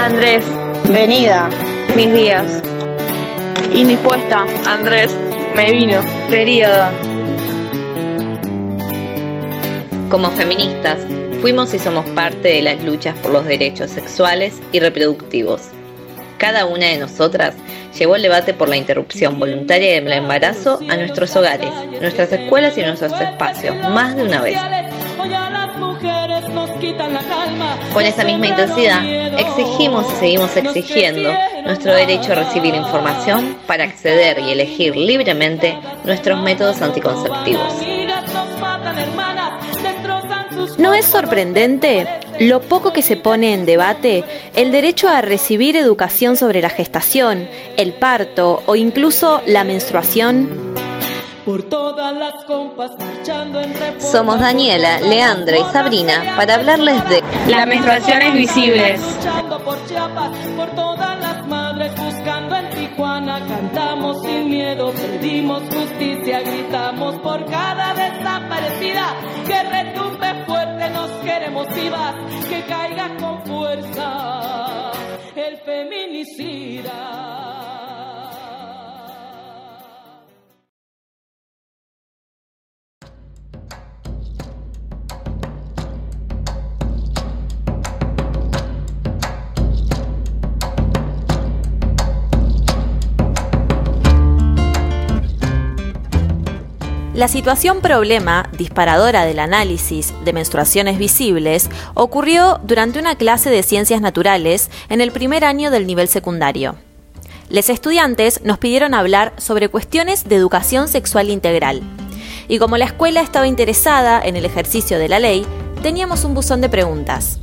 Andrés. Venida. Mis días. Indispuesta. Andrés. Me vino. Periodo. Como feministas, fuimos y somos parte de las luchas por los derechos sexuales y reproductivos. Cada una de nosotras llevó el debate por la interrupción voluntaria del embarazo a nuestros hogares, nuestras escuelas y nuestros espacios, más de una vez. Con esa misma intensidad, exigimos y seguimos exigiendo nuestro derecho a recibir información para acceder y elegir libremente nuestros métodos anticonceptivos. ¿No es sorprendente lo poco que se pone en debate el derecho a recibir educación sobre la gestación, el parto o incluso la menstruación? Somos Daniela, Leandra y Sabrina para hablarles de las menstruaciones visibles. Por todas las madres buscando en Tijuana, cantamos sin miedo, pedimos justicia, gritamos por cada desaparecida, que retumbe fuerte, nos queremos vivas, que caiga con fuerza el feminicida. La situación problema, disparadora del análisis de menstruaciones visibles, ocurrió durante una clase de ciencias naturales en el primer año del nivel secundario. Los estudiantes nos pidieron hablar sobre cuestiones de educación sexual integral. Y como la escuela estaba interesada en el ejercicio de la ley, teníamos un buzón de preguntas.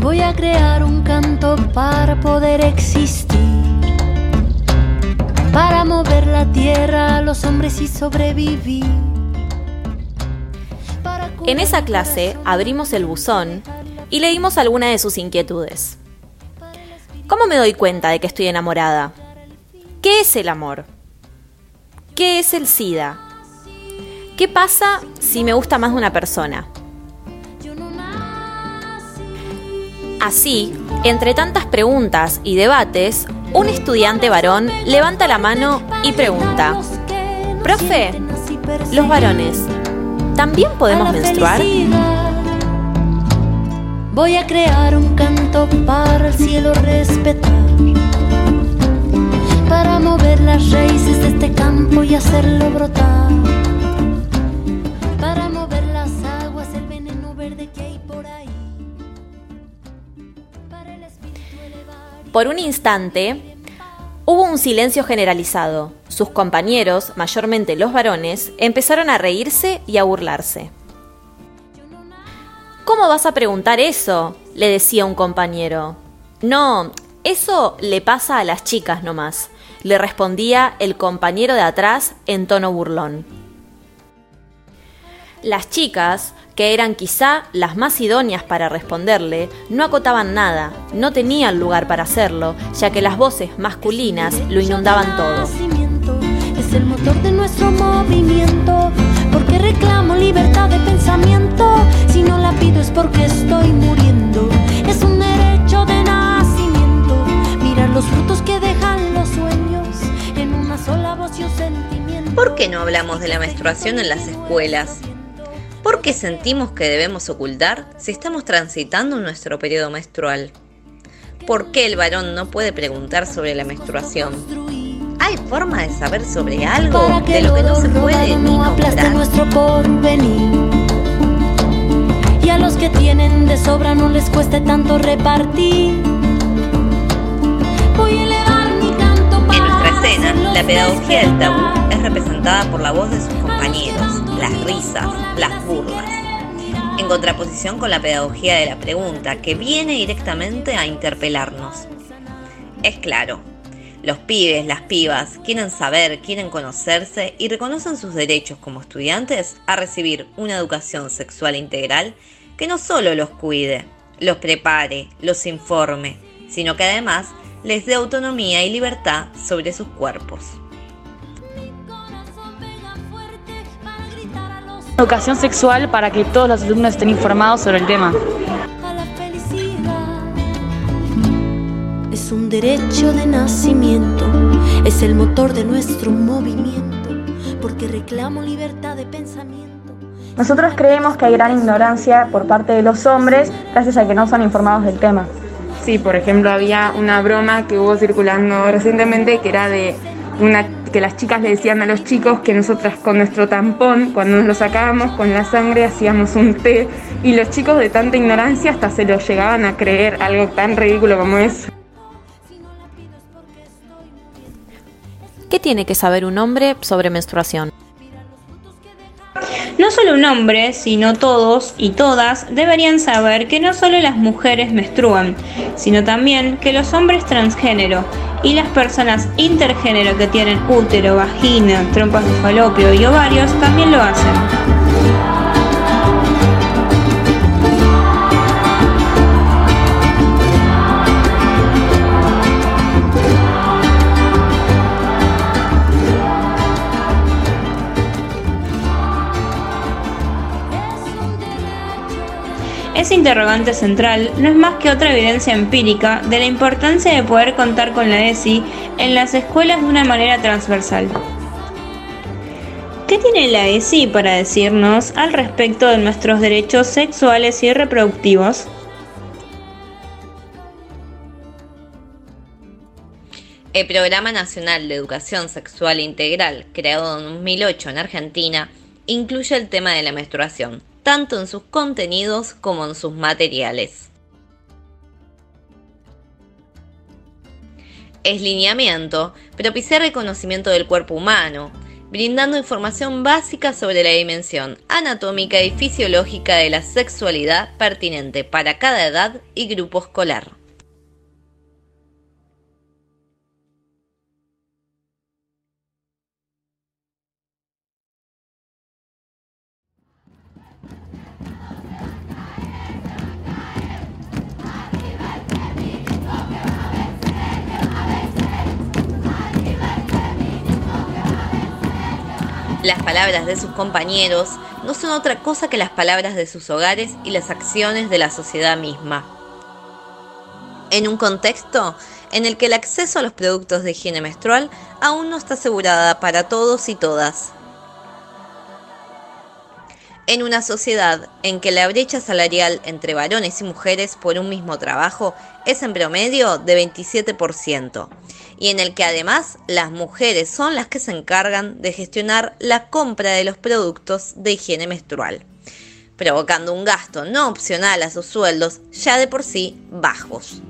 Voy a crear un canto para poder existir para mover la tierra a los hombres y sobrevivir. En esa clase abrimos el buzón y leímos algunas de sus inquietudes. ¿Cómo me doy cuenta de que estoy enamorada? ¿Qué es el amor? ¿Qué es el SIDA? ¿Qué pasa si me gusta más de una persona? Así, entre tantas preguntas y debates, un estudiante varón levanta la mano y pregunta, Profe, los varones, ¿también podemos menstruar? Voy a crear un canto para el cielo respetar, para mover las raíces de este campo y hacerlo brotar. Por un instante, hubo un silencio generalizado. Sus compañeros, mayormente los varones, empezaron a reírse y a burlarse. ¿Cómo vas a preguntar eso? le decía un compañero. No, eso le pasa a las chicas nomás, le respondía el compañero de atrás en tono burlón. Las chicas, que eran quizá las más idóneas para responderle, no acotaban nada, no tenían lugar para hacerlo, ya que las voces masculinas lo inundaban todo. Es el motor de nuestro movimiento, porque reclamo libertad de pensamiento. Si no la pido es porque estoy muriendo. Es un derecho de nacimiento. Mirar los frutos que dejan los sueños en una sola voz y un sentimiento. ¿Por qué no hablamos de la menstruación en las escuelas? ¿Por qué sentimos que debemos ocultar si estamos transitando nuestro periodo menstrual? ¿Por qué el varón no puede preguntar sobre la menstruación? ¿Hay forma de saber sobre algo de lo que no se puede ni nombrar? nuestro porvenir. Y a los que tienen de sobra no les cueste tanto repartir. Voy a elevar mi canto En para nuestra escena, la pedagogía del tabú es representada por la voz de sus compañeros, las risas, las burlas, en contraposición con la pedagogía de la pregunta, que viene directamente a interpelarnos. Es claro, los pibes, las pibas, quieren saber, quieren conocerse y reconocen sus derechos como estudiantes a recibir una educación sexual integral que no solo los cuide, los prepare, los informe, sino que además les dé autonomía y libertad sobre sus cuerpos. Educación sexual para que todos los alumnos estén informados sobre el tema. Es un derecho de nacimiento, es el motor de nuestro movimiento, porque reclamo libertad de pensamiento. Nosotros creemos que hay gran ignorancia por parte de los hombres gracias a que no son informados del tema. Sí, por ejemplo, había una broma que hubo circulando recientemente que era de una que las chicas le decían a los chicos que nosotras con nuestro tampón, cuando nos lo sacábamos con la sangre, hacíamos un té y los chicos de tanta ignorancia hasta se lo llegaban a creer algo tan ridículo como eso. ¿Qué tiene que saber un hombre sobre menstruación? Solo un hombre, sino todos y todas deberían saber que no solo las mujeres menstruan, sino también que los hombres transgénero y las personas intergénero que tienen útero, vagina, trompas de falopio y ovarios también lo hacen. Ese interrogante central no es más que otra evidencia empírica de la importancia de poder contar con la ESI en las escuelas de una manera transversal. ¿Qué tiene la ESI para decirnos al respecto de nuestros derechos sexuales y reproductivos? El Programa Nacional de Educación Sexual Integral, creado en 2008 en Argentina, incluye el tema de la menstruación, tanto en sus contenidos como en sus materiales. Es lineamiento, propicia reconocimiento del cuerpo humano, brindando información básica sobre la dimensión anatómica y fisiológica de la sexualidad pertinente para cada edad y grupo escolar. Las palabras de sus compañeros no son otra cosa que las palabras de sus hogares y las acciones de la sociedad misma. En un contexto en el que el acceso a los productos de higiene menstrual aún no está asegurada para todos y todas. En una sociedad en que la brecha salarial entre varones y mujeres por un mismo trabajo es en promedio de 27%, y en el que además las mujeres son las que se encargan de gestionar la compra de los productos de higiene menstrual, provocando un gasto no opcional a sus sueldos ya de por sí bajos.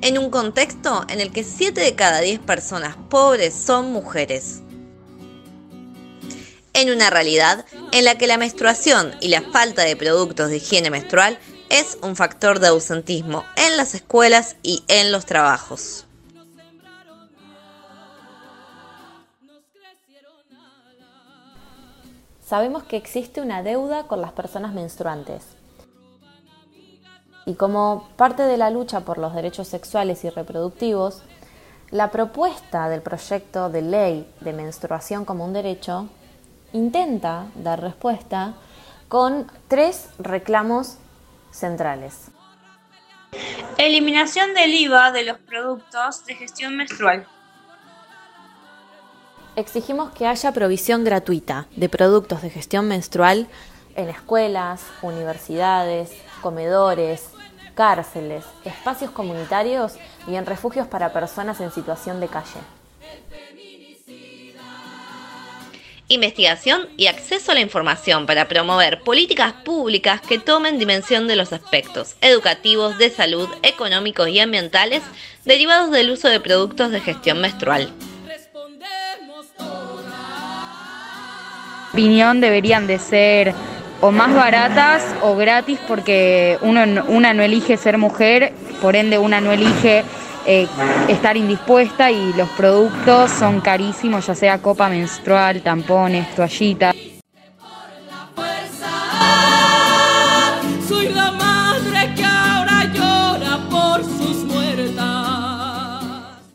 En un contexto en el que 7 de cada 10 personas pobres son mujeres. En una realidad en la que la menstruación y la falta de productos de higiene menstrual es un factor de ausentismo en las escuelas y en los trabajos. Sabemos que existe una deuda con las personas menstruantes. Y como parte de la lucha por los derechos sexuales y reproductivos, la propuesta del proyecto de ley de menstruación como un derecho intenta dar respuesta con tres reclamos centrales. Eliminación del IVA de los productos de gestión menstrual. Exigimos que haya provisión gratuita de productos de gestión menstrual en escuelas, universidades, comedores, cárceles, espacios comunitarios y en refugios para personas en situación de calle. Investigación y acceso a la información para promover políticas públicas que tomen dimensión de los aspectos educativos, de salud, económicos y ambientales derivados del uso de productos de gestión menstrual. opinión deberían de ser o más baratas o gratis porque uno, una no elige ser mujer, por ende una no elige eh, estar indispuesta y los productos son carísimos, ya sea copa menstrual, tampones, toallitas.